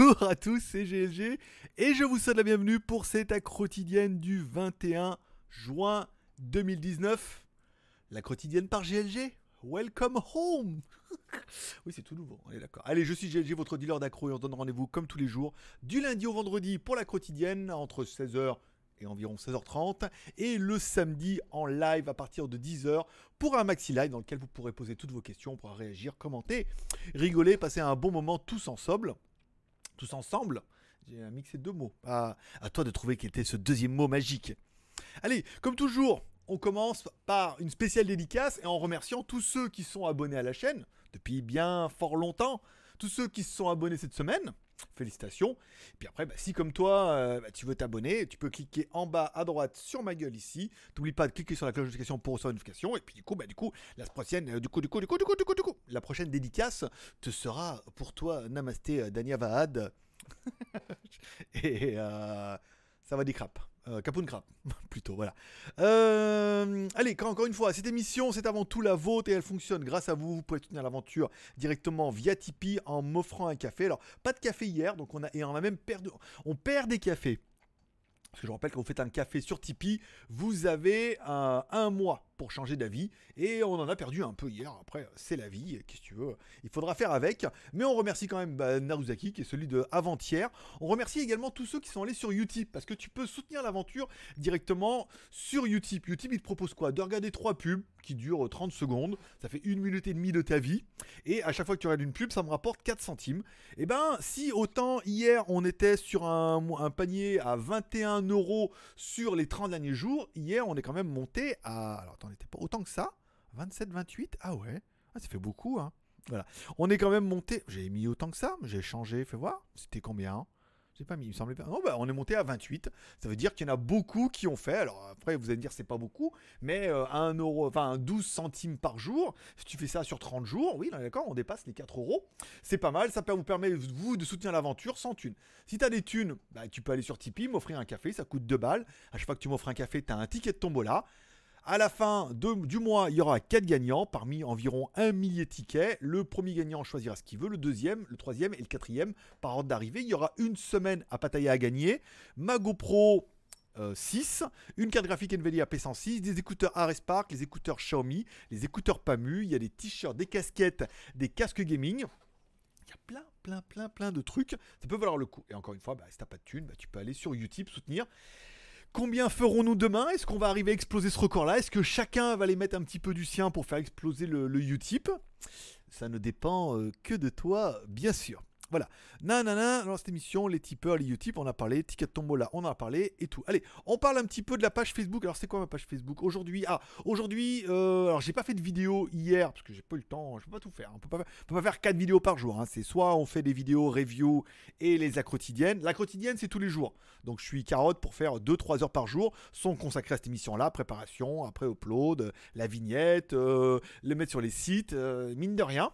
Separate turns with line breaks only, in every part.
Bonjour à tous, c'est GLG et je vous souhaite la bienvenue pour cette quotidienne du 21 juin 2019. La quotidienne par GLG. Welcome home Oui, c'est tout nouveau, on d'accord. Allez, je suis GLG, votre dealer d'accro et on donne rendez-vous comme tous les jours, du lundi au vendredi pour la quotidienne, entre 16h et environ 16h30, et le samedi en live à partir de 10h pour un maxi live dans lequel vous pourrez poser toutes vos questions, pour réagir, commenter, rigoler, passer un bon moment tous ensemble. Tous ensemble J'ai mixé deux mots. À, à toi de trouver quel était ce deuxième mot magique. Allez, comme toujours, on commence par une spéciale dédicace et en remerciant tous ceux qui sont abonnés à la chaîne depuis bien fort longtemps, tous ceux qui se sont abonnés cette semaine. Félicitations. Puis après, bah, si comme toi, euh, bah, tu veux t'abonner, tu peux cliquer en bas à droite sur ma gueule ici. N'oublie pas de cliquer sur la cloche de notification pour recevoir une notification. Et puis du coup, bah, du coup, la prochaine, euh, du coup, du coup, du coup, du coup, du coup, du coup, la prochaine dédicace te sera pour toi, Namasté euh, Dania Vahad. Et ça va des crapes. Euh, Capoun crap, plutôt, voilà. Euh, allez, encore une fois, cette émission, c'est avant tout la vôtre et elle fonctionne grâce à vous. Vous pouvez soutenir l'aventure directement via Tipeee en m'offrant un café. Alors, pas de café hier, donc on a, et on a même perdu, on perd des cafés. Parce que je rappelle, quand vous faites un café sur Tipeee, vous avez un, un mois pour changer d'avis. Et on en a perdu un peu hier. Après, c'est la vie. Qu'est-ce que tu veux Il faudra faire avec. Mais on remercie quand même bah, Naruzaki, qui est celui de avant-hier. On remercie également tous ceux qui sont allés sur Utip. Parce que tu peux soutenir l'aventure directement sur Utip. Utip, il te propose quoi? De regarder trois pubs qui durent 30 secondes. Ça fait une minute et demie de ta vie. Et à chaque fois que tu regardes une pub, ça me rapporte 4 centimes. Et ben, si autant hier on était sur un, panier à 21 euros sur les 30 derniers jours, hier on est quand même monté à. On n'était pas autant que ça. 27, 28 Ah ouais. Ah, ça fait beaucoup, hein. Voilà. On est quand même monté. J'ai mis autant que ça. J'ai changé. Fais voir. C'était combien j'ai pas mis, il me semblait pas. Non, bah, on est monté à 28. Ça veut dire qu'il y en a beaucoup qui ont fait. Alors après, vous allez me dire c'est pas beaucoup, mais euh, 1 euro, enfin 12 centimes par jour. Si tu fais ça sur 30 jours, oui, d'accord, on dépasse les 4 euros. C'est pas mal. Ça vous permet vous de soutenir l'aventure sans thune. Si tu as des thunes, bah, tu peux aller sur Tipeee, m'offrir un café. Ça coûte 2 balles. À chaque fois que tu m'offres un café, tu as un ticket de tombola. À la fin du mois, il y aura 4 gagnants parmi environ un millier de tickets. Le premier gagnant choisira ce qu'il veut, le deuxième, le troisième et le quatrième par ordre d'arrivée. Il y aura une semaine à Pattaya à gagner. Ma GoPro euh, 6, une carte graphique Nvidia P106, des écouteurs Ares Park, les écouteurs Xiaomi, les écouteurs Pamu, il y a des t-shirts, des casquettes, des casques gaming. Il y a plein, plein, plein, plein de trucs. Ça peut valoir le coup. Et encore une fois, bah, si t'as pas de thune, bah, tu peux aller sur YouTube soutenir. Combien ferons-nous demain? Est-ce qu'on va arriver à exploser ce record-là? Est-ce que chacun va les mettre un petit peu du sien pour faire exploser le, le Utip? Ça ne dépend euh, que de toi, bien sûr. Voilà. Nanana, dans cette émission, les tipeurs, les Utip, on a parlé, Ticket Tombola, on en a parlé et tout. Allez, on parle un petit peu de la page Facebook. Alors, c'est quoi ma page Facebook? Aujourd'hui, ah, aujourd'hui, euh, alors j'ai pas fait de vidéo hier parce que j'ai pas eu le temps, je peux pas tout faire. On peut pas, peut pas faire 4 vidéos par jour. hein. C'est soit on fait des vidéos review et les la quotidienne. La quotidienne, c'est tous les jours. Donc, je suis carotte pour faire 2-3 heures par jour, sont consacrées à cette émission-là, préparation, après upload, la vignette, euh, le mettre sur les sites, euh, mine de rien.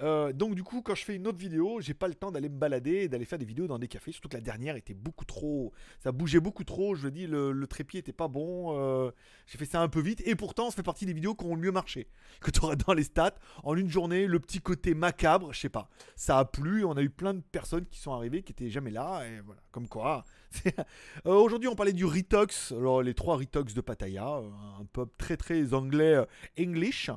Euh, donc du coup quand je fais une autre vidéo j'ai pas le temps d'aller me balader et d'aller faire des vidéos dans des cafés surtout que la dernière était beaucoup trop ça bougeait beaucoup trop. Je dis le, le trépied était pas bon euh, j'ai fait ça un peu vite. Et pourtant ça fait partie des vidéos qui ont le mieux marché. Que tu auras dans les stats en une journée le petit côté macabre je sais pas. Ça a plu on a eu plein de personnes qui sont arrivées qui étaient jamais là et voilà. Comme quoi euh, aujourd'hui on parlait du Retox alors les trois Retox de Pattaya un pub très très anglais English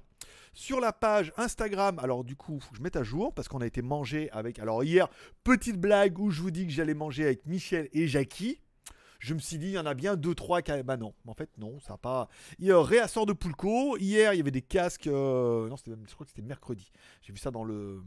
sur la page Instagram, alors du coup, faut que je mette à jour parce qu'on a été mangé avec. Alors hier, petite blague où je vous dis que j'allais manger avec Michel et Jackie. Je me suis dit, il y en a bien deux, trois qui. Bah non, en fait, non, ça n'a pas. Il réassort de Poulco. Hier, il y avait des casques. euh, Non, je crois que c'était mercredi. J'ai vu ça dans le.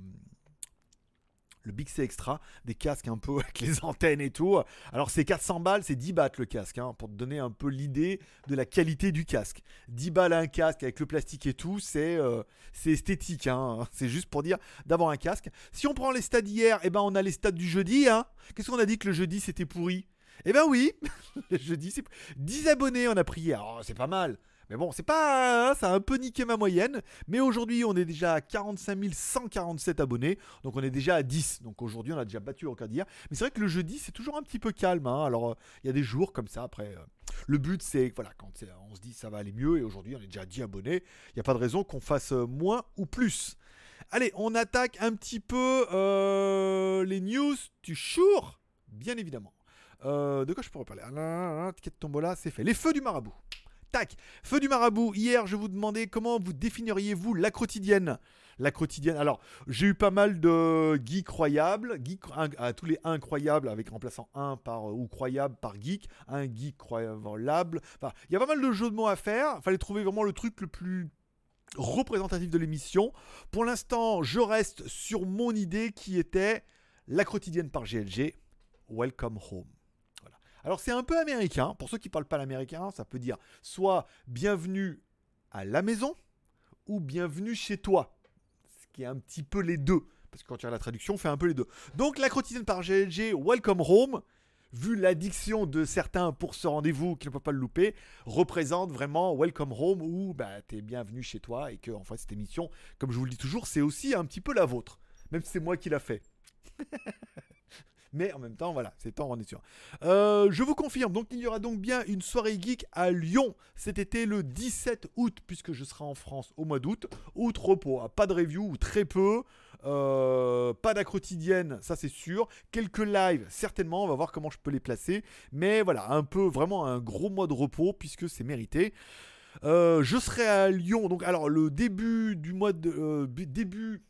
Le Big C Extra, des casques un peu avec les antennes et tout. Alors c'est 400 balles, c'est 10 bahts le casque, hein, pour te donner un peu l'idée de la qualité du casque. 10 balles un casque avec le plastique et tout, c'est euh, esthétique, hein. c'est juste pour dire d'avoir un casque. Si on prend les stades d'hier, eh ben on a les stades du jeudi. Hein. Qu'est-ce qu'on a dit que le jeudi c'était pourri? Eh ben oui, le jeudi c'est 10 abonnés on a pris hier, Oh, c'est pas mal. Mais bon, c'est pas. hein, ça a un peu niqué ma moyenne. Mais aujourd'hui, on est déjà à 45 147 abonnés. Donc on est déjà à 10. Donc aujourd'hui, on a déjà battu le record d'hier. Mais c'est vrai que le jeudi, c'est toujours un petit peu calme. hein. Alors, euh, il y a des jours comme ça. Après, euh, le but, c'est. Voilà, quand on se dit ça va aller mieux. Et aujourd'hui, on est déjà à 10 abonnés. Il n'y a pas de raison qu'on fasse euh, moins ou plus. Allez, on attaque un petit peu les news du jour, bien évidemment. De quoi je pourrais parler? Ah, Ticket de tombola, c'est fait. Les feux du marabout. Tac Feu du marabout. Hier, je vous demandais comment vous définiriez-vous la quotidienne? La quotidienne. Alors, j'ai eu pas mal de geeks croyables, geek, tous les incroyables avec remplaçant un par euh, ou croyable par geek, un geek croyable. Enfin, il y a pas mal de jeux de mots à faire. Fallait trouver vraiment le truc le plus représentatif de l'émission. Pour l'instant, je reste sur mon idée qui était la quotidienne par GLG. Welcome home. Alors c'est un peu américain. Pour ceux qui ne parlent pas l'américain, ça peut dire soit bienvenue à la maison ou bienvenue chez toi qui est un petit peu les deux. Parce que quand tu as la traduction, on fait un peu les deux. Donc la quotidienne par GLG, Welcome Home, vu l'addiction de certains pour ce rendez-vous qui ne peut pas le louper, représente vraiment Welcome Home où bah, tu es bienvenu chez toi et que en fait cette émission, comme je vous le dis toujours, c'est aussi un petit peu la vôtre. Même si c'est moi qui l'a fait. Mais en même temps, voilà, c'est temps, on est sûr. Euh, je vous confirme, donc il y aura donc bien une soirée geek à Lyon cet été le 17 août, puisque je serai en France au mois d'août. Août repos, hein, pas de review ou très peu. Euh, pas quotidienne, ça c'est sûr. Quelques lives, certainement, on va voir comment je peux les placer. Mais voilà, un peu vraiment un gros mois de repos, puisque c'est mérité. Euh, je serai à Lyon, donc alors le début du mois de... Début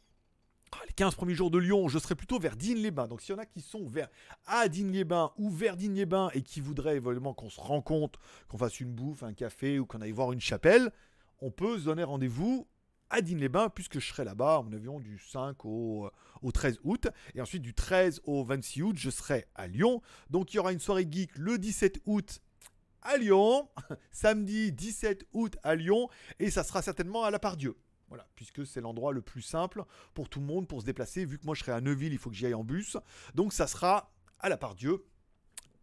les 15 premiers jours de Lyon, je serai plutôt vers Digne-les-Bains. Donc s'il y en a qui sont vers à Digne-les-Bains ou vers Digne-les-Bains et qui voudraient évidemment qu'on se rencontre, qu'on fasse une bouffe, un café ou qu'on aille voir une chapelle, on peut se donner rendez-vous à Digne-les-Bains puisque je serai là-bas en avion du 5 au, au 13 août. Et ensuite du 13 au 26 août, je serai à Lyon. Donc il y aura une soirée geek le 17 août à Lyon, samedi 17 août à Lyon, et ça sera certainement à la part Dieu. Voilà, puisque c'est l'endroit le plus simple pour tout le monde pour se déplacer. Vu que moi je serai à Neuville, il faut que j'y aille en bus. Donc ça sera à la part Dieu,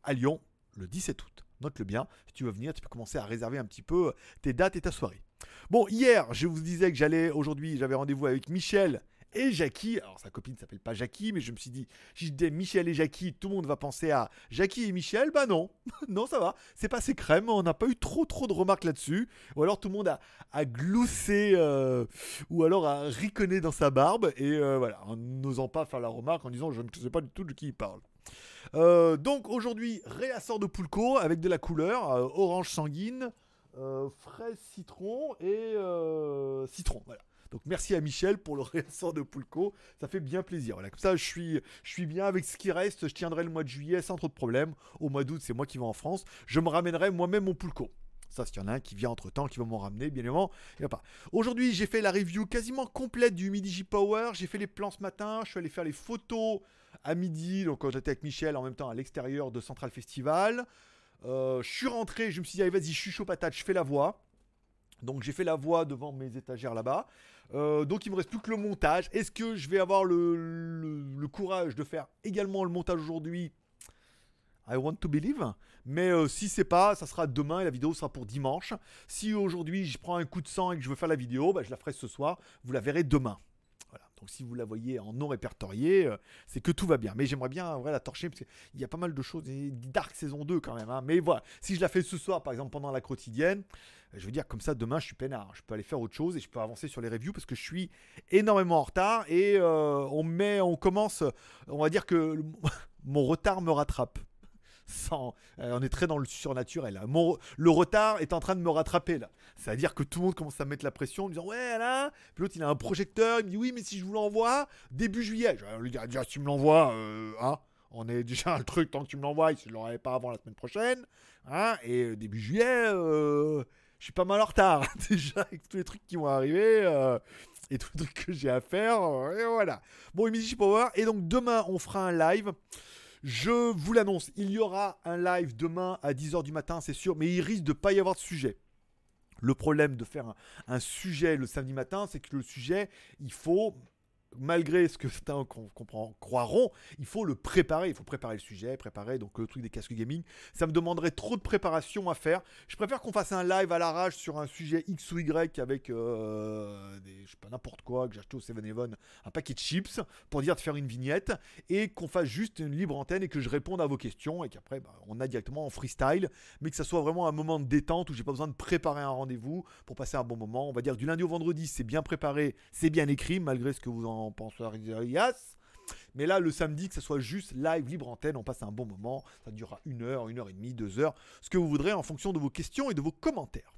à Lyon, le 17 août. Note-le bien, si tu veux venir, tu peux commencer à réserver un petit peu tes dates et ta soirée. Bon, hier, je vous disais que j'allais aujourd'hui, j'avais rendez-vous avec Michel et Jackie. Alors sa copine s'appelle pas Jackie, mais je me suis dit, si je Michel et Jackie, tout le monde va penser à Jackie et Michel. Bah non, non ça va, c'est pas assez crème, on n'a pas eu trop trop de remarques là-dessus. Ou alors tout le monde a, gloussé, euh, ou alors a riconné dans sa barbe, et euh, voilà, en n'osant pas faire la remarque en disant je ne sais pas du tout de qui il parle. Euh, donc aujourd'hui, réassort de Poulco avec de la couleur, orange sanguine, fraise citron et citron. Voilà. Donc merci à Michel pour le réassort de Poulco. Ça fait bien plaisir. Voilà, comme ça, je suis, je suis bien avec ce qui reste. Je tiendrai le mois de juillet sans trop de problèmes. Au mois d'août, c'est moi qui vais en France. Je me ramènerai moi-même mon Poulco. Ça, s'il y en a un qui vient entre temps, qui va m'en ramener, bien évidemment, a pas. Aujourd'hui, j'ai fait la review quasiment complète du Midi J Power. J'ai fait les plans ce matin. Je suis allé faire les photos à midi. Donc, quand j'étais avec Michel en même temps à l'extérieur de Central Festival. Euh, je suis rentré. Je me suis dit, allez, vas-y, je suis chaud patate. Je fais la voix. Donc, j'ai fait la voix devant mes étagères là-bas. Euh, donc il me reste plus que le montage. Est-ce que je vais avoir le, courage de faire également le montage aujourd'hui? I want to believe. Mais euh, si c'est pas, ça sera demain et la vidéo sera pour dimanche. Si aujourd'hui je prends un coup de sang et que je veux faire la vidéo, bah, je la ferai ce soir. Vous la verrez demain. Donc si vous la voyez en non répertorié, euh, c'est que tout va bien. Mais j'aimerais bien vrai, la torcher parce qu'il y a pas mal de choses. Dark saison 2 quand même. Hein. Mais voilà, si je la fais ce soir, par exemple pendant la quotidienne, je veux dire comme ça demain je suis peinard. Je peux aller faire autre chose et je peux avancer sur les reviews parce que je suis énormément en retard et euh, on met, on commence, on va dire que mon retard me rattrape. Euh, on est très dans le surnaturel. le retard est en train de me rattraper là. C'est-à-dire que tout le monde commence à mettre la pression en disant ouais là. Puis l'autre il a un projecteur, il me dit oui mais si je vous l'envoie début juillet. Je lui dire déjà si tu me l'envoies, euh, hein, on est déjà le truc tant que tu me l'envoies, je l'aurais pas avant la semaine prochaine, hein, et euh, début juillet, je suis pas mal en retard déjà avec tous les trucs qui vont arriver et tous les trucs que j'ai à faire. et voilà. Bon, Imagine Power. Et donc demain, on fera un live. Je vous l'annonce, il y aura un live demain à 10h du matin, c'est sûr, mais il risque de pas y avoir de sujet. Le problème de faire un, sujet le samedi matin, c'est que le sujet, il faut malgré ce que certains croiront, il faut le préparer. Il faut préparer le sujet, préparer donc le truc des casques gaming. Ça me demanderait trop de préparation à faire. Je préfère qu'on fasse un live à l'arrache sur un sujet X ou Y avec euh, des, sais pas, n'importe quoi, que j'ai acheté au 7-Eleven un paquet de chips pour dire de faire une vignette et qu'on fasse juste une libre antenne et que je réponde à vos questions et qu'après bah, on a directement en freestyle, mais que ça soit vraiment un moment de détente où j'ai pas besoin de préparer un rendez-vous pour passer un bon moment. On va dire du lundi au vendredi, c'est bien préparé, c'est bien écrit, malgré ce que vous en pensez. Yes. Mais là, le samedi, que ce soit juste live, libre antenne, on passe un bon moment. Ça durera une heure, une heure et demie, deux heures, ce que vous voudrez en fonction de vos questions et de vos commentaires.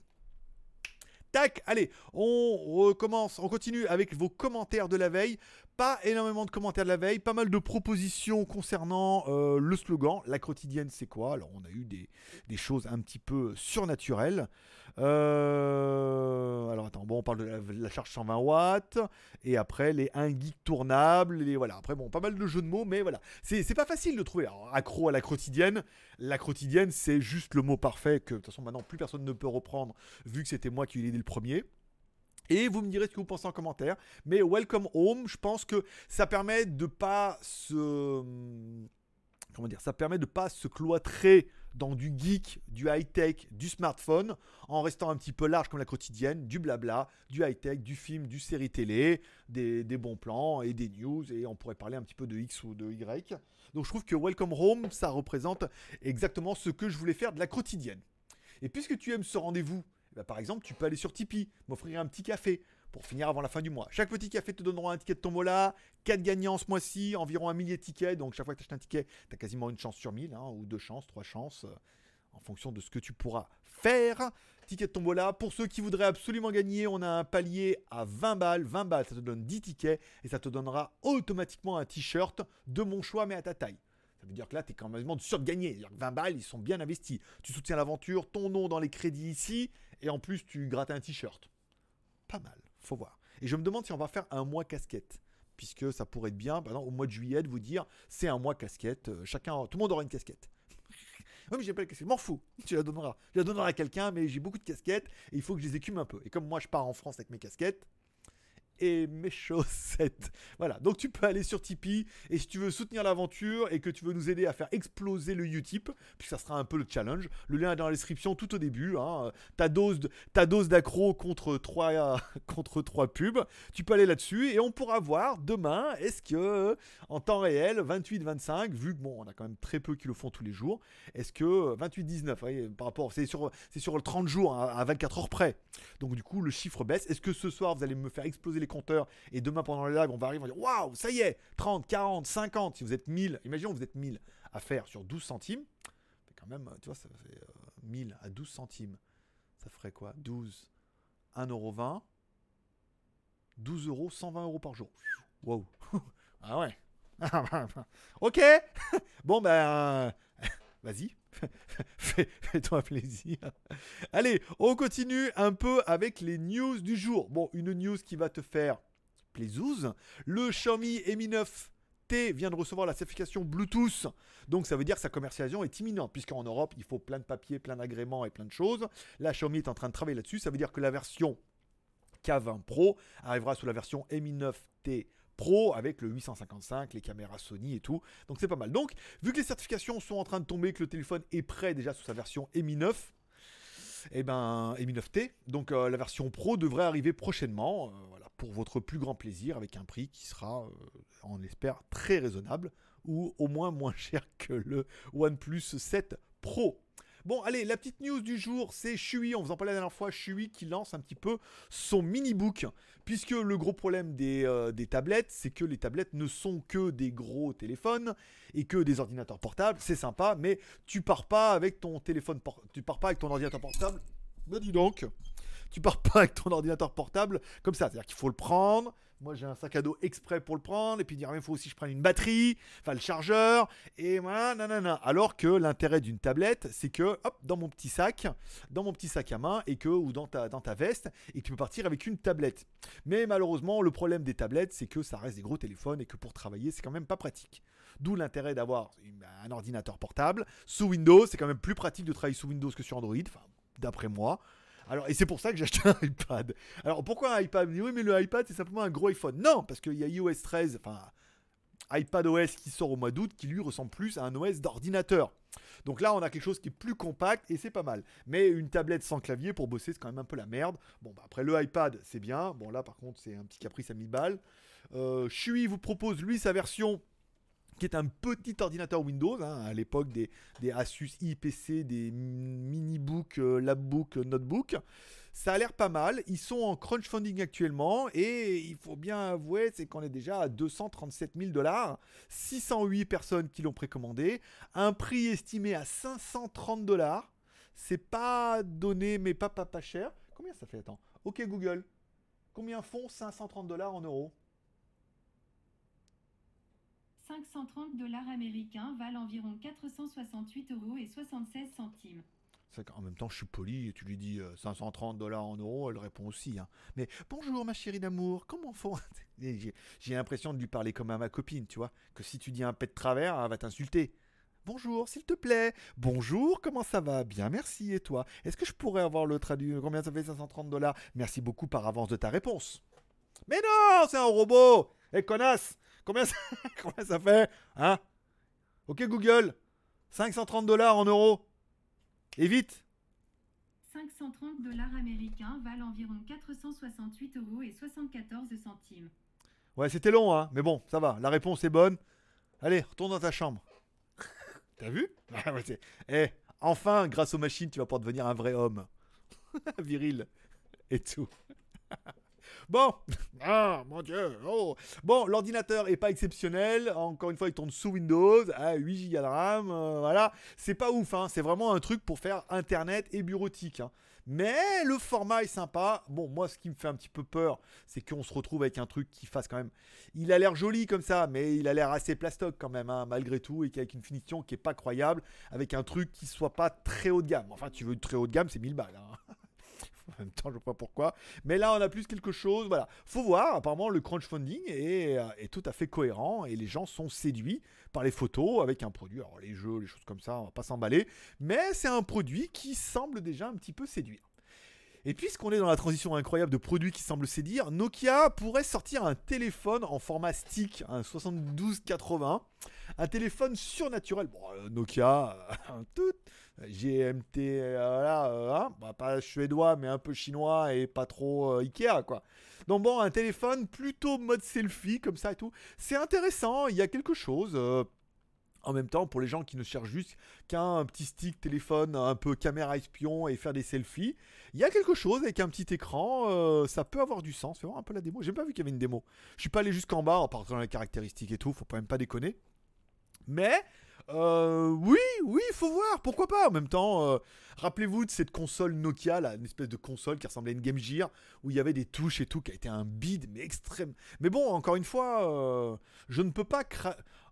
Tac, allez, on recommence, on continue avec vos commentaires de la veille. Pas énormément de commentaires de la veille, pas mal de propositions concernant euh, le slogan. La quotidienne, c'est quoi? Alors, on a eu des, des, choses un petit peu surnaturelles. Euh, alors attends, bon, on parle de la, charge 120 watts, et après les 1 geek tournables, les voilà. Après bon, pas mal de jeux de mots, mais voilà, c'est pas facile de trouver. Alors, accro à la quotidienne, la quotidienne, c'est juste le mot parfait que de toute façon maintenant plus personne ne peut reprendre vu que c'était moi qui l'ai dit le premier. Et vous me direz ce que vous pensez en commentaire. Mais Welcome Home, je pense que ça permet de pas se comment dire, ça permet de pas se cloîtrer dans du geek, du high-tech, du smartphone, en restant un petit peu large comme la quotidienne, du blabla, du high-tech, du film, du série télé, des, bons plans et des news, et on pourrait parler un petit peu de X ou de Y. Donc je trouve que Welcome Home, ça représente exactement ce que je voulais faire de la quotidienne. Et puisque tu aimes ce rendez-vous, eh ben, par exemple, tu peux aller sur Tipeee, m'offrir un petit café, pour finir avant la fin du mois. Chaque petit café te donnera un ticket de tombola, 4 gagnants ce mois-ci, environ un millier de tickets, donc chaque fois que tu achètes un ticket, tu as quasiment une chance sur 1000, hein, ou deux chances, trois chances, euh, en fonction de ce que tu pourras faire. Ticket de tombola, pour ceux qui voudraient absolument gagner, on a un palier à 20 balles, 20 balles, ça te donne 10 tickets, et ça te donnera automatiquement un t-shirt de mon choix, mais à ta taille. Ça veut dire que là, tu es quand même sûr de gagner. 20 balles, ils sont bien investis. Tu soutiens l'aventure, ton nom dans les crédits ici, et en plus, tu grattes un t-shirt. Faut voir. Et je me demande si on va faire un mois casquette. Puisque ça pourrait être bien, au mois de juillet, de vous dire c'est un mois casquette. Euh, chacun, tout le monde aura une casquette. oui, mais j'ai pas la casquette. M'en fous. Tu la donneras. Je la donnerai à quelqu'un, mais j'ai beaucoup de casquettes et il faut que je les écume un peu. Et comme moi, je pars en France avec mes casquettes, et mes chaussettes. Voilà, donc tu peux aller sur Tipeee et si tu veux soutenir l'aventure et que tu veux nous aider à faire exploser le Utip, puis ça sera un peu le challenge, le lien est dans la description tout au début. Hein, ta dose ta dose d'accro contre 3 contre pubs, tu peux aller là-dessus et on pourra voir demain est-ce que en temps réel 28-25, vu que bon on a quand même très peu qui le font tous les jours, est-ce que 28-19, par rapport c'est sur c'est sur le 30 jours hein, à 24 heures près. Donc du coup le chiffre baisse. Est-ce que ce soir vous allez me faire exploser les compteurs et demain pendant le live, on va arriver, on va dire waouh, ça y est, 30, 40, 50, si vous êtes 1000, imaginons vous êtes 1000 à faire sur 12 centimes, quand même, tu vois, ça fait 1000 euh, à 12 centimes, ça ferait quoi? 12, 1,20€, 12 euros, 120 euros par jour. Wow. ah ouais. ok. bon ben, vas-y. Fais-toi plaisir. Allez, on continue un peu avec les news du jour. Bon, une news qui va te faire plaisir. Le Xiaomi Mi 9 T vient de recevoir la certification Bluetooth. Donc ça veut dire que sa commercialisation est imminente, puisqu'en Europe, il faut plein de papiers, plein d'agréments et plein de choses. La Xiaomi est en train de travailler là-dessus. Ça veut dire que la version K20 Pro arrivera sous la version Mi 9T Pro avec le 855, les caméras Sony et tout. Donc c'est pas mal. Donc, vu que les certifications sont en train de tomber, que le téléphone est prêt déjà sous sa version Mi 9, et ben Mi 9T, donc euh, la version Pro devrait arriver prochainement, euh, pour votre plus grand plaisir, avec un prix qui sera, euh, on espère, très raisonnable, ou au moins moins cher que le OnePlus 7 Pro. Bon, allez, la petite news du jour, c'est Shui. On vous en parlait la dernière fois. Shui qui lance un petit peu son mini-book. Puisque le gros problème des, euh, des tablettes, c'est que les tablettes ne sont que des gros téléphones et que des ordinateurs portables. C'est sympa, mais tu pars pas avec ton téléphone, tu pars pas avec ton ordinateur portable. Mais dis donc, tu pars pas avec ton ordinateur portable comme ça. C'est-à-dire qu'il faut le prendre, moi, j'ai un sac à dos exprès pour le prendre. Et puis, dire, il faut aussi que je prenne une batterie, enfin le chargeur. Et voilà, nanana. Alors que l'intérêt d'une tablette, c'est que, hop, dans mon petit sac, dans mon petit sac à main, et que, ou dans ta, dans ta veste, et tu peux partir avec une tablette. Mais malheureusement, le problème des tablettes, c'est que ça reste des gros téléphones et que pour travailler, c'est quand même pas pratique. D'où l'intérêt d'avoir un ordinateur portable. Sous Windows, c'est quand même plus pratique de travailler sous Windows que sur Android, enfin, d'après moi. Alors, et c'est pour ça que j'ai acheté un iPad. Alors, pourquoi un iPad? Oui, mais le iPad, c'est simplement un gros iPhone. Non, parce qu'il y a iOS 13, enfin, iPad OS qui sort au mois d'août qui lui ressemble plus à un OS d'ordinateur. Donc là, on a quelque chose qui est plus compact et c'est pas mal. Mais une tablette sans clavier pour bosser, c'est quand même un peu la merde. Bon, bah après le iPad, c'est bien. Bon, là, par contre, c'est un petit caprice à 1000 balles. Euh, Shui vous propose, lui, sa version qui est un petit ordinateur Windows, hein, à l'époque des, Asus IPC, des mini-book, euh, labbook, notebook. Ça a l'air pas mal. Ils sont en crunchfunding actuellement et il faut bien avouer, c'est qu'on est déjà à 237 000 dollars. 608 personnes qui l'ont précommandé. Un prix estimé à 530 dollars. C'est pas donné, mais pas, pas, pas cher. Combien ça fait Attends? Ok Google. Combien font 530 dollars en euros?
530 dollars américains valent environ 468 euros et 76 centimes.
En même temps, je suis poli, et tu lui dis 530 euh, dollars en euros, elle répond aussi. Hein. Mais bonjour ma chérie d'amour, comment font J'ai l'impression de lui parler comme à ma copine, tu vois. Que si tu dis un pet de travers, elle va t'insulter. Bonjour, s'il te plaît. Bonjour, comment ça va? Bien, merci. Et toi? Est-ce que je pourrais avoir le traduit Combien ça fait 530 dollars? Merci beaucoup par avance de ta réponse. Mais non, c'est un robot Eh connasse Combien ça, combien ça fait Hein? Ok Google 530 dollars en euros et vite
530 dollars américains valent environ 468 euros et 74 centimes.
Ouais, c'était long, hein, mais bon, ça va, la réponse est bonne. Allez, retourne dans ta chambre. T'as vu? Eh, enfin, grâce aux machines, tu vas pouvoir devenir un vrai homme. Viril et tout. Bon, ah mon dieu, oh. Bon, l'ordinateur est pas exceptionnel. Encore une fois, il tourne sous Windows, à 8 Go de RAM, euh, voilà. C'est pas ouf, hein. c'est vraiment un truc pour faire internet et bureautique. Hein. Mais le format est sympa. Bon, moi, ce qui me fait un petit peu peur, c'est qu'on se retrouve avec un truc qui fasse quand même. Il a l'air joli comme ça, mais il a l'air assez plastoc quand même, hein, malgré tout, et avec une finition qui est pas croyable, avec un truc qui soit pas très haut de gamme. Enfin, tu veux une très haut de gamme, c'est 1000 balles. Hein. en même temps, je vois pas pourquoi. Mais là, on a plus quelque chose. Voilà. Faut voir. Apparemment, le crowdfunding est, euh, est tout à fait cohérent et les gens sont séduits par les photos avec un produit. Alors, les jeux, les choses comme ça, on va pas s'emballer. Mais c'est un produit qui semble déjà un petit peu séduire. Et puisqu'on est dans la transition incroyable de produits qui semblent séduire, Nokia pourrait sortir un téléphone en format stick, un 7280, un téléphone surnaturel. Bon, euh, Nokia, tout, GMT, euh, voilà, euh, hein, bah, pas suédois, mais un peu chinois et pas trop Ikea, quoi. Donc bon, un téléphone plutôt mode selfie, comme ça et tout. C'est intéressant, il y a quelque chose. En même temps, pour les gens qui ne cherchent juste qu'un petit stick téléphone, un peu caméra espion et faire des selfies, il y a quelque chose avec un petit écran, euh, ça peut avoir du sens. Fais voir un peu la démo. J'ai pas vu qu'il y avait une démo. Je suis pas allé jusqu'en bas en partant les caractéristiques et tout, faut quand même pas déconner. Mais euh, oui, oui, faut voir, pourquoi pas. En même temps, euh, rappelez-vous de cette console Nokia, là, une espèce de console qui ressemblait à une Game Gear, où il y avait des touches et tout, qui a été un bide, mais extrême. Mais bon, encore une fois, je ne peux pas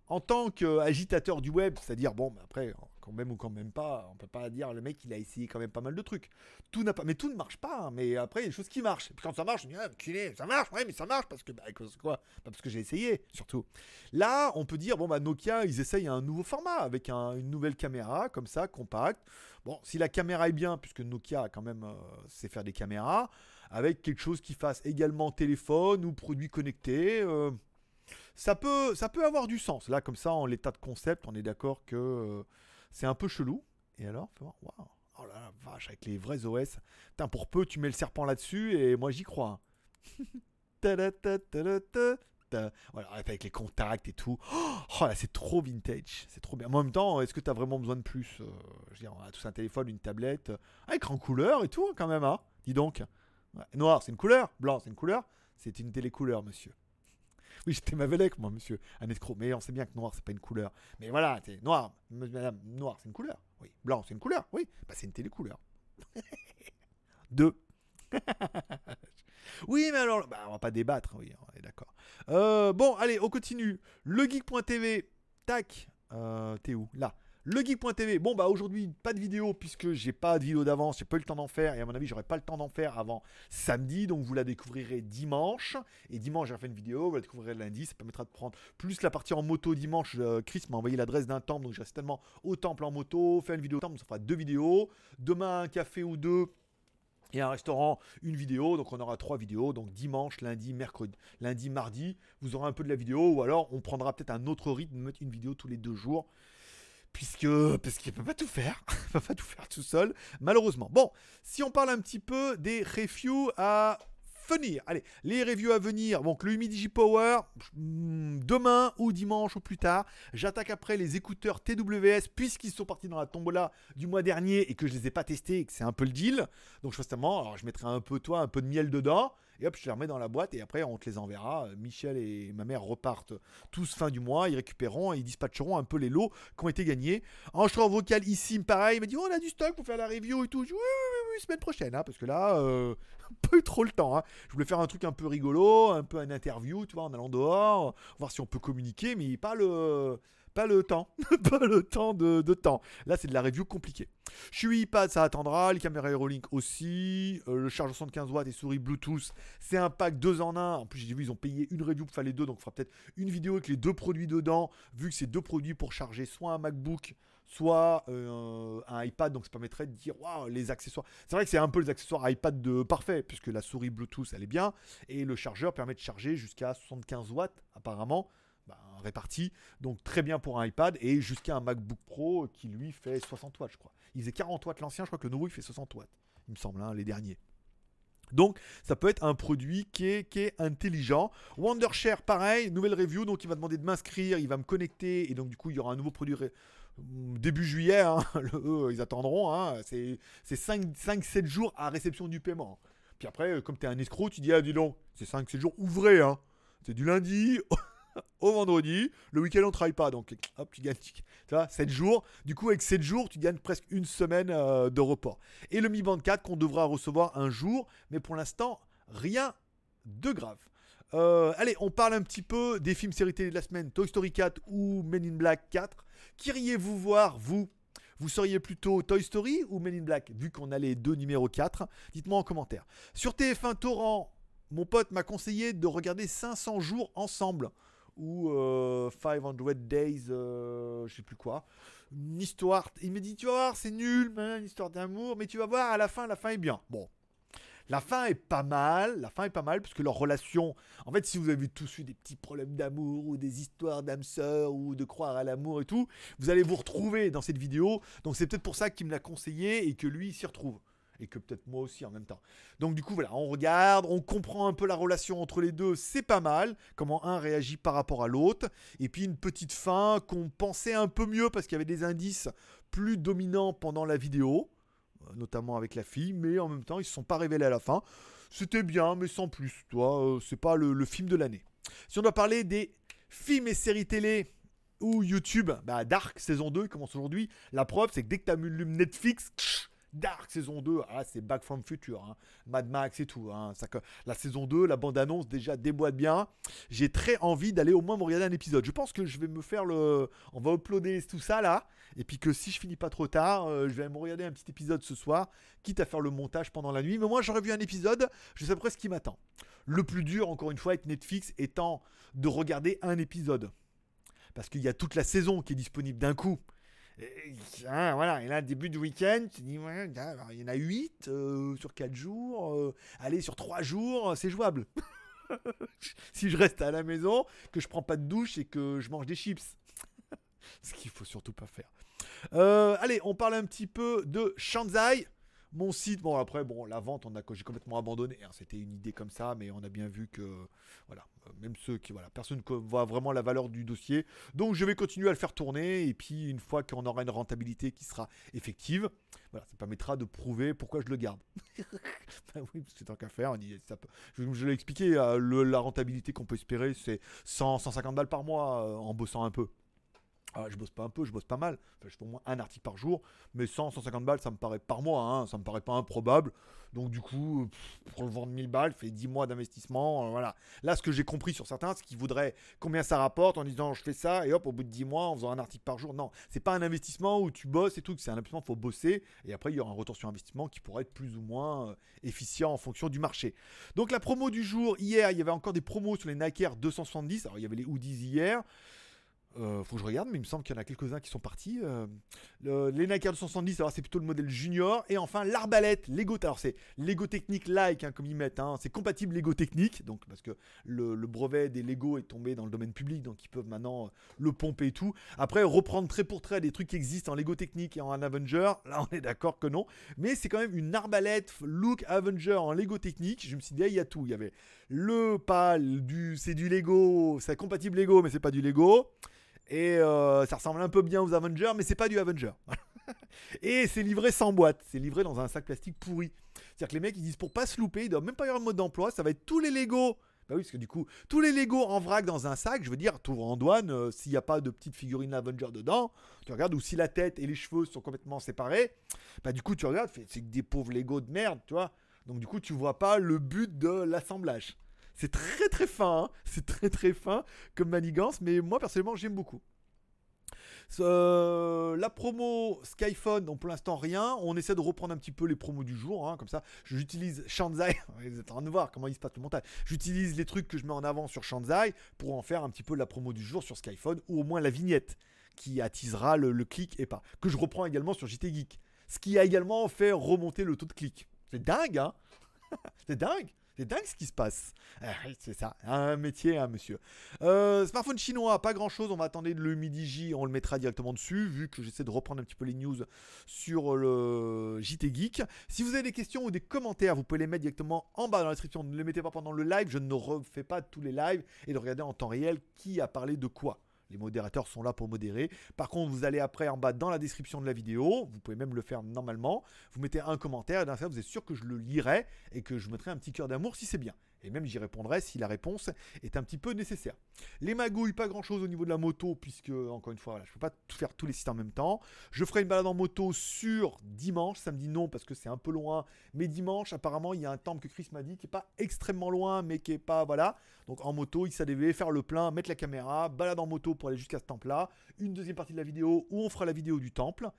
en tant qu'agitateur du web, c'est-à-dire, bon, après, quand même ou quand même pas, on peut pas dire le mec il a essayé quand même pas mal de trucs. Tout n'a pas, mais tout ne marche pas. Hein. mais après il y a des choses qui marchent. Et puis quand ça marche, on dit ah, ça marche, ouais, mais ça marche parce que bah, quoi? Parce que j'ai essayé surtout. Là, on peut dire bon bah Nokia ils essayent un nouveau format avec une nouvelle caméra comme ça compacte. Bon, si la caméra est bien, puisque Nokia quand même euh, sait faire des caméras, avec quelque chose qui fasse également téléphone ou produit connecté. Euh, ça peut, ça peut avoir du sens. Là, comme ça, en l'état de concept, on est d'accord que euh, c'est un peu chelou. Et alors, waouh, oh là la vache, avec les vrais OS. Putain, pour peu, tu mets le serpent là-dessus et moi j'y crois. Hein. voilà, avec les contacts et tout. Oh là, c'est trop vintage. C'est trop bien. en même temps, est-ce que tu as vraiment besoin de plus euh, on a tous un téléphone, une tablette, avec en couleur et tout, hein, quand même. Hein Dis donc. Noir, c'est une couleur. Blanc, c'est une couleur. C'est une télécouleur, monsieur. Oui, j'étais Mavelec, moi, monsieur. Un escroc. Mais on sait bien que noir, c'est pas une couleur. Mais voilà, c'est noir. Madame, noir, c'est une couleur. Oui. Blanc, c'est une couleur. Oui. Bah, c'est une télécouleur. Deux. oui, mais alors, bah, on va pas débattre. Oui, on est d'accord. Euh, bon, allez, on continue. Legeek.tv. Tac. Euh, T'es où? Là. Legeek.tv, bon bah aujourd'hui pas de vidéo puisque j'ai pas de vidéo d'avance, j'ai pas eu le temps d'en faire et à mon avis j'aurai pas le temps d'en faire avant samedi donc vous la découvrirez dimanche et dimanche j'ai fait une vidéo, vous la découvrirez lundi, ça permettra de prendre plus la partie en moto dimanche, euh, Chris m'a envoyé l'adresse d'un temple donc je reste tellement au temple en moto, faire une vidéo au temple, ça fera deux vidéos, demain un café ou deux et un restaurant, une vidéo. Donc on aura trois vidéos. Donc dimanche, lundi, mercredi, lundi, mardi, vous aurez un peu de la vidéo. Ou alors on prendra peut-être un autre rythme, mettre une vidéo tous les deux jours. Puisque, parce qu'il ne peut pas tout faire, il peut pas tout faire tout seul, malheureusement. Bon, si on parle un petit peu des reviews à venir. Allez, les reviews à venir. Donc le Humidigi Power, hmm, demain ou dimanche ou plus tard. J'attaque après les écouteurs TWS puisqu'ils sont partis dans la tombola du mois dernier et que je les ai pas testés et que c'est un peu le deal. Donc justement, alors je mettrai un peu toi, un peu de miel dedans. Et hop, je les remets dans la boîte et après on te les enverra. Michel et ma mère repartent tous fin du mois, ils récupéreront et ils dispatcheront un peu les lots qui ont été gagnés. En vocal ici, pareil, il m'a dit oh, on a du stock pour faire la review et tout. Je oui, oui, oui, semaine prochaine, hein, parce que là, euh, pas trop le temps. Hein. Je voulais faire un truc un peu rigolo, un peu un interview, tu vois, en allant dehors, voir si on peut communiquer, mais pas le pas le temps, pas le temps de, temps. Là, c'est de la review compliquée. Je suis iPad, ça attendra. Les caméras Aerolink aussi. Euh, le charge 75 watts et souris Bluetooth. C'est un pack 2 en 1. En plus, j'ai vu, ils ont payé une review pour faire les deux. Donc, il fera peut-être une vidéo avec les deux produits dedans. Vu que c'est deux produits pour charger soit un MacBook, soit euh, un iPad. Donc, ça permettrait de dire, waouh, les accessoires. C'est vrai que c'est un peu les accessoires iPad de parfait. Puisque la souris Bluetooth, elle est bien. Et le chargeur permet de charger jusqu'à 75 watts, apparemment. Bah, réparti. Donc très bien pour un iPad et jusqu'à un MacBook Pro qui lui fait 60 watts, je crois. Il faisait 40 watts l'ancien, je crois que le nouveau il fait 60 watts, il me semble, hein, les derniers. Donc ça peut être un produit qui est, qui est intelligent. Wondershare, pareil, nouvelle review, donc il va demander de m'inscrire, il va me connecter et donc du coup il y aura un nouveau produit début juillet, hein, ils attendront, hein, c'est 5-7 jours à réception du paiement. Puis après, comme tu es un escroc, tu dis, ah dis donc, c'est 5-7 jours ouvrés, hein. c'est du lundi au vendredi. Le week-end, on travaille pas. Donc, hop, tu gagnes tu vois, 7 jours. Du coup, avec 7 jours, tu gagnes presque une semaine euh, de report. Et le Mi Band 4 qu'on devra recevoir un jour. Mais pour l'instant, rien de grave. Euh, allez, on parle un petit peu des films séries télé de la semaine Toy Story 4 ou Men in Black 4. Qu'iriez-vous voir, vous? Vous seriez plutôt Toy Story ou Men in Black, vu qu'on a les deux numéros 4 Dites-moi en commentaire. Sur TF1 Torrent, mon pote m'a conseillé de regarder 500 jours ensemble ou 500 euh, Days, euh, je sais plus quoi. Une histoire. Il me dit, tu vas voir, c'est nul, une histoire d'amour, mais tu vas voir, à la fin, la fin est bien. Bon. La fin est pas mal, la fin est pas mal, parce que leur relation, en fait, si vous avez tous eu des petits problèmes d'amour, ou des histoires d'âme sœur, ou de croire à l'amour et tout, vous allez vous retrouver dans cette vidéo. Donc c'est peut-être pour ça qu'il me l'a conseillé et que lui s'y retrouve et que peut-être moi aussi en même temps. Donc du coup voilà, on regarde, on comprend un peu la relation entre les deux, c'est pas mal, comment un réagit par rapport à l'autre, et puis une petite fin qu'on pensait un peu mieux parce qu'il y avait des indices plus dominants pendant la vidéo, notamment avec la fille, mais en même temps ils se sont pas révélés à la fin. C'était bien, mais sans plus, toi, euh, c'est pas le, film de l'année. Si on doit parler des films et séries télé ou YouTube, bah Dark saison 2 commence aujourd'hui. La preuve, c'est que dès que tu as Netflix, Dark saison 2, ah, c'est Back from Future, hein. Mad Max et tout. Hein. Ça, la saison 2, la bande-annonce déjà déboîte bien. J'ai très envie d'aller au moins me regarder un épisode. Je pense que je vais me faire le. On va uploader tout ça là. Et puis que si je finis pas trop tard, euh, je vais me regarder un petit épisode ce soir, quitte à faire le montage pendant la nuit. Mais moi, j'aurais vu un épisode, je sais presque ce qui m'attend. Le plus dur, encore une fois, avec Netflix étant de regarder un épisode. Parce qu'il y a toute la saison qui est disponible d'un coup. Et, hein, voilà, et là, début de week-end, tu dis, ouais, il y en a 8 euh, sur 4 jours. Euh, allez, sur 3 jours, c'est jouable. si je reste à la maison, que je prends pas de douche et que je mange des chips. Ce qu'il faut surtout pas faire. Euh, allez, on parle un petit peu de Shanzai. Mon site, bon après, bon, la vente, on a, j'ai complètement abandonné. C'était une idée comme ça, mais on a bien vu que, voilà, euh, même ceux qui, voilà, personne ne voit vraiment la valeur du dossier. Donc je vais continuer à le faire tourner, et puis une fois qu'on aura une rentabilité qui sera effective, voilà, ça permettra de prouver pourquoi je le garde. ben oui, c'est tant qu'à faire. ça je, je l'ai expliqué, euh, la rentabilité qu'on peut espérer, c'est 100, 150 balles par mois euh, en bossant un peu. Ah, je bosse pas un peu, je bosse pas mal. je fais au moins un article par jour. Mais 100, 150 balles, ça me paraît par mois. Hein, ça me paraît pas improbable. Donc, du coup, pour le vendre 1000 balles, fait 10 mois d'investissement. Euh, voilà. Là, ce que j'ai compris sur certains, c'est qu'ils voudraient combien ça rapporte en disant je fais ça et hop, au bout de 10 mois, en faisant un article par jour. Non, c'est pas un investissement où tu bosses et tout. C'est un investissement, il faut bosser. Et après, il y aura un retour sur investissement qui pourrait être plus ou moins euh, efficient en fonction du marché. Donc, la promo du jour, hier, il y avait encore des promos sur les Nike Air 270. Alors, il y avait les hoodies hier. Euh, faut que je regarde, mais il me semble qu'il y en a quelques-uns qui sont partis. Euh, le, les Nike 270, alors c'est plutôt le modèle junior. Et enfin, l'arbalète Lego. Alors c'est Lego Technique like, hein, comme ils mettent. hein. C'est compatible Lego Technique, donc parce que le, brevet des Lego est tombé dans le domaine public, donc ils peuvent maintenant euh, le pomper et tout. Après, reprendre trait pour trait des trucs qui existent en Lego Technique et en Avenger, là on est d'accord que non. Mais c'est quand même une arbalète look Avenger en Lego Technique. Je me suis dit, ah, il y a tout. Il y avait le pal, du, c'est du Lego, c'est compatible Lego, mais c'est pas du Lego. Et euh, ça ressemble un peu bien aux Avengers, mais c'est pas du Avenger. et c'est livré sans boîte. C'est livré dans un sac plastique pourri. C'est-à-dire que les mecs, ils disent pour pas se louper, ils doivent même pas y avoir de mode d'emploi. Ça va être tous les Lego. Bah oui, parce que du coup, tous les Lego en vrac dans un sac, je veux dire, tout en douane, euh, s'il n'y a pas de petite figurine Avenger dedans, tu regardes, ou si la tête et les cheveux sont complètement séparés, bah du coup, tu regardes, c'est que des pauvres Lego de merde, tu vois. Donc du coup, tu vois pas le but de l'assemblage. C'est très très fin, hein. c'est très très fin comme manigance, mais moi personnellement j'aime beaucoup. Euh, la promo Skyphone, donc pour l'instant rien. On essaie de reprendre un petit peu les promos du jour, hein, comme ça. J'utilise Shanzai, vous êtes en train de voir comment il se passe le montage. J'utilise les trucs que je mets en avant sur Shanzai pour en faire un petit peu la promo du jour sur Skyphone, ou au moins la vignette qui attisera le, clic et pas. Que je reprends également sur JT Geek. Ce qui a également fait remonter le taux de clic. C'est dingue, hein C'est dingue c'est dingue ce qui se passe. Ah, c'est ça, un métier, hein, monsieur. Euh, smartphone chinois, pas grand chose. On va attendre le midi J, on le mettra directement dessus, vu que j'essaie de reprendre un petit peu les news sur le JT Geek. Si vous avez des questions ou des commentaires, vous pouvez les mettre directement en bas dans la description. Ne les mettez pas pendant le live, je ne refais pas tous les lives et de regarder en temps réel qui a parlé de quoi. Les modérateurs sont là pour modérer. Par contre, vous allez après en bas dans la description de la vidéo. Vous pouvez même le faire normalement. Vous mettez un commentaire et dans ça, vous êtes sûr que je le lirai et que je mettrai un petit cœur d'amour si c'est bien. Et même j'y répondrai si la réponse est un petit peu nécessaire. Les magouilles, pas grand chose au niveau de la moto, puisque, encore une fois, voilà, je ne peux pas faire tous les sites en même temps. Je ferai une balade en moto sur dimanche. Samedi, non, parce que c'est un peu loin. Mais dimanche, apparemment, il y a un temple que Chris m'a dit qui est pas extrêmement loin, mais qui est pas. Voilà. Donc en moto, il s'est faire le plein, mettre la caméra, balade en moto pour aller jusqu'à ce temple-là. Une deuxième partie de la vidéo où on fera la vidéo du temple.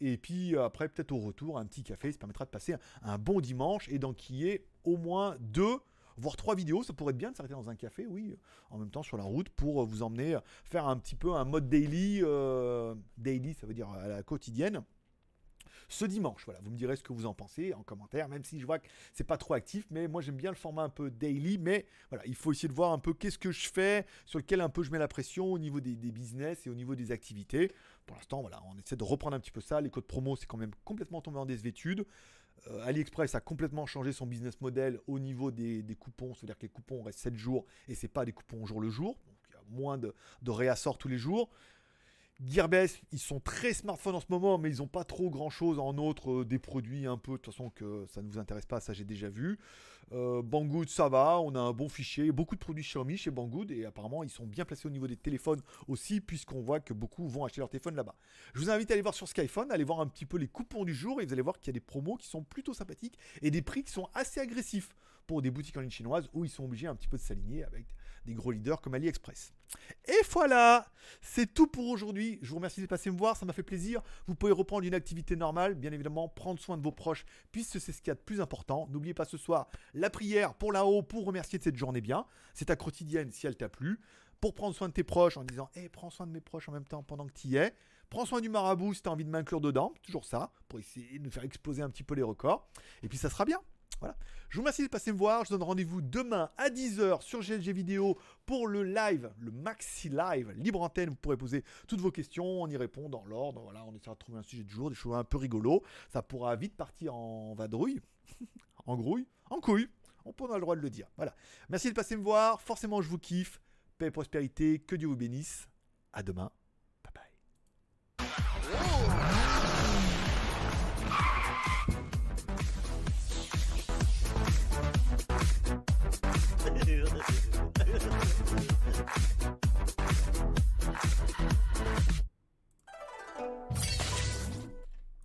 Et puis après, peut-être au retour, un petit café, ça permettra de passer un, un bon dimanche et d'enquiller au moins deux voire trois vidéos, ça pourrait être bien de s'arrêter dans un café, oui, en même temps sur la route pour vous emmener faire un petit peu un mode daily, euh, daily ça veut dire à la quotidienne. Ce dimanche, voilà, vous me direz ce que vous en pensez en commentaire, même si je vois que c'est pas trop actif, mais moi j'aime bien le format un peu daily, mais voilà, il faut essayer de voir un peu qu'est-ce que je fais, sur lequel un peu je mets la pression au niveau des, business et au niveau des activités. Pour l'instant, on essaie de reprendre un petit peu ça. Les codes promo, c'est quand même complètement tombé en désuétude. Euh, AliExpress a complètement changé son business model au niveau des, coupons, c'est-à-dire que les coupons restent 7 jours et c'est pas des coupons jour le jour, donc il y a moins de, de tous les jours. Gearbest, ils sont très smartphones en ce moment, mais ils n'ont pas trop grand chose en autre, euh, des produits un peu, de toute façon que ça ne vous intéresse pas, ça j'ai déjà vu. Euh, Banggood, ça va, on a un bon fichier, beaucoup de produits Xiaomi chez Banggood, et apparemment ils sont bien placés au niveau des téléphones aussi, puisqu'on voit que beaucoup vont acheter leur téléphone là-bas. Je vous invite à aller voir sur Skyphone, aller voir un petit peu les coupons du jour, et vous allez voir qu'il y a des promos qui sont plutôt sympathiques, et des prix qui sont assez agressifs pour des boutiques en ligne chinoises, où ils sont obligés un petit peu de s'aligner avec des gros leaders comme AliExpress. Et voilà, c'est tout pour aujourd'hui. Je vous remercie de passer me voir, ça m'a fait plaisir. Vous pouvez reprendre une activité normale, bien évidemment, prendre soin de vos proches, puisque c'est ce qu'il y a de plus important. N'oubliez pas ce soir la prière pour là-haut, pour remercier de cette journée bien. C'est ta quotidienne si elle t'a plu. Pour prendre soin de tes proches en disant, hé, prends soin de mes proches en même temps pendant que tu y es. Prends soin du marabout si tu as envie de m'inclure dedans, toujours ça, pour essayer de faire exploser un petit peu les records. Et puis ça sera bien. Je vous remercie de passer me voir. Je donne rendez-vous demain à 10h sur GLG Vidéo pour le live, le maxi live, libre antenne. Vous pourrez poser toutes vos questions. On y répond dans l'ordre. Voilà, on essaiera de trouver un sujet du jour, des choses un peu rigolos. Ça pourra vite partir en vadrouille, en grouille, en couille. On peut avoir le droit de le dire. Voilà. Merci de passer me voir. Forcément, je vous kiffe. Paix et prospérité. Que Dieu vous bénisse. À demain.